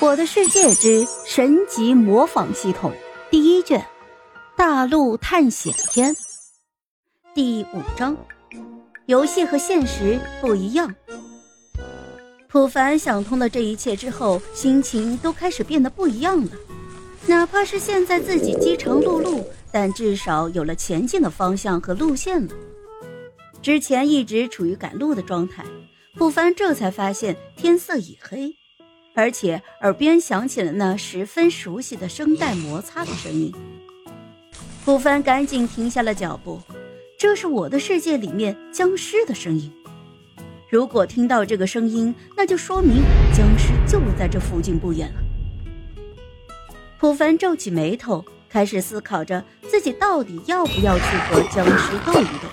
《我的世界之神级模仿系统》第一卷，大陆探险篇第五章：游戏和现实不一样。普凡想通了这一切之后，心情都开始变得不一样了。哪怕是现在自己饥肠辘辘，但至少有了前进的方向和路线了。之前一直处于赶路的状态，普凡这才发现天色已黑。而且耳边响起了那十分熟悉的声带摩擦的声音，普凡赶紧停下了脚步。这是我的世界里面僵尸的声音。如果听到这个声音，那就说明僵尸就在这附近不远了。普凡皱起眉头，开始思考着自己到底要不要去和僵尸斗一斗。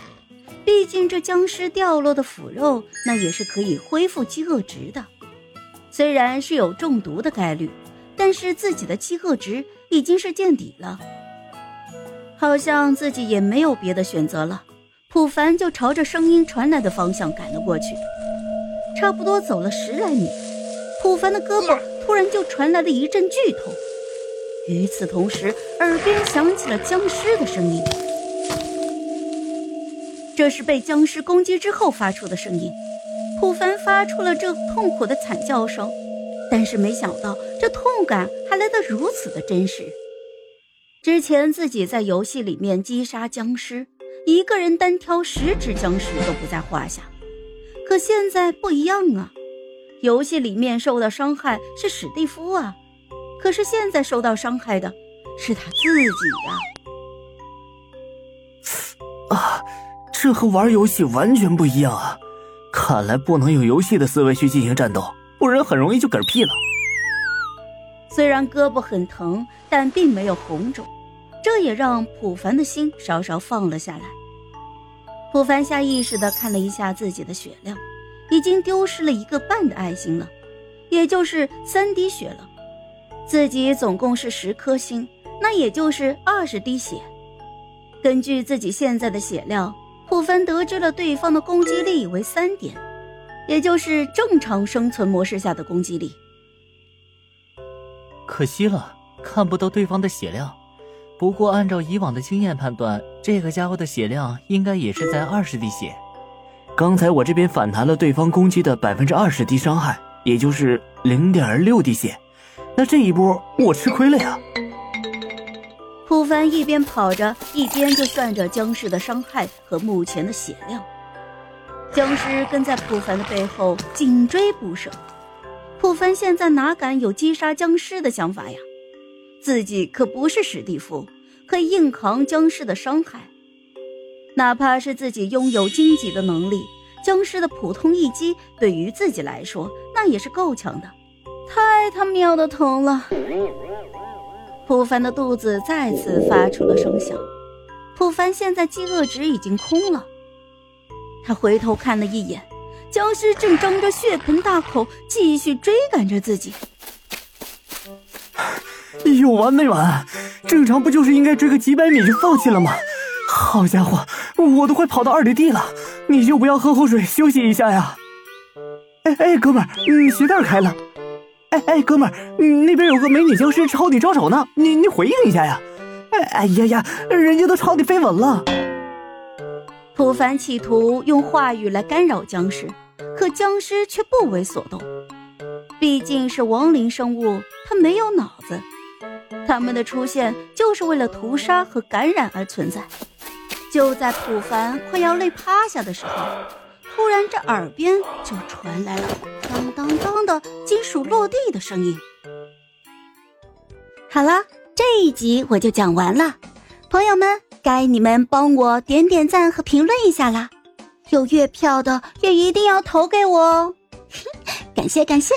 毕竟这僵尸掉落的腐肉，那也是可以恢复饥饿值的。虽然是有中毒的概率，但是自己的饥饿值已经是见底了，好像自己也没有别的选择了。普凡就朝着声音传来的方向赶了过去，差不多走了十来米，普凡的胳膊突然就传来了一阵剧痛，与此同时，耳边响起了僵尸的声音，这是被僵尸攻击之后发出的声音。普凡发出了这痛苦的惨叫声，但是没想到这痛感还来得如此的真实。之前自己在游戏里面击杀僵尸，一个人单挑十只僵尸都不在话下，可现在不一样啊！游戏里面受到伤害是史蒂夫啊，可是现在受到伤害的是他自己呀！啊，这和玩游戏完全不一样啊！看来不能用游戏的思维去进行战斗，不然很容易就嗝屁了。虽然胳膊很疼，但并没有红肿，这也让普凡的心稍稍放了下来。普凡下意识地看了一下自己的血量，已经丢失了一个半的爱心了，也就是三滴血了。自己总共是十颗星，那也就是二十滴血。根据自己现在的血量。普凡得知了对方的攻击力为三点，也就是正常生存模式下的攻击力。可惜了，看不到对方的血量。不过按照以往的经验判断，这个家伙的血量应该也是在二十滴血。刚才我这边反弹了对方攻击的百分之二十滴伤害，也就是零点六滴血。那这一波我吃亏了呀。普凡一边跑着，一边就算着僵尸的伤害和目前的血量。僵尸跟在普凡的背后紧追不舍。普凡现在哪敢有击杀僵尸的想法呀？自己可不是史蒂夫，可以硬扛僵尸的伤害。哪怕是自己拥有荆棘的能力，僵尸的普通一击对于自己来说那也是够呛的。太他喵的疼了！普凡的肚子再次发出了声响，普凡现在饥饿值已经空了。他回头看了一眼，僵尸正张着血盆大口继续追赶着自己。有完没完？正常不就是应该追个几百米就放弃了吗？好家伙，我都快跑到二里地了，你就不要喝口水休息一下呀？哎哎，哥们儿，你鞋带开了。哎哎，哥们儿，那边有个美女僵尸朝你招手呢，你你回应一下呀！哎哎呀呀，人家都朝你飞吻了。普凡企图用话语来干扰僵尸，可僵尸却不为所动。毕竟是亡灵生物，它没有脑子，他们的出现就是为了屠杀和感染而存在。就在普凡快要累趴下的时候。突然，这耳边就传来了当当当的金属落地的声音。好了，这一集我就讲完了，朋友们，该你们帮我点点赞和评论一下啦！有月票的也一定要投给我哦，感 谢感谢。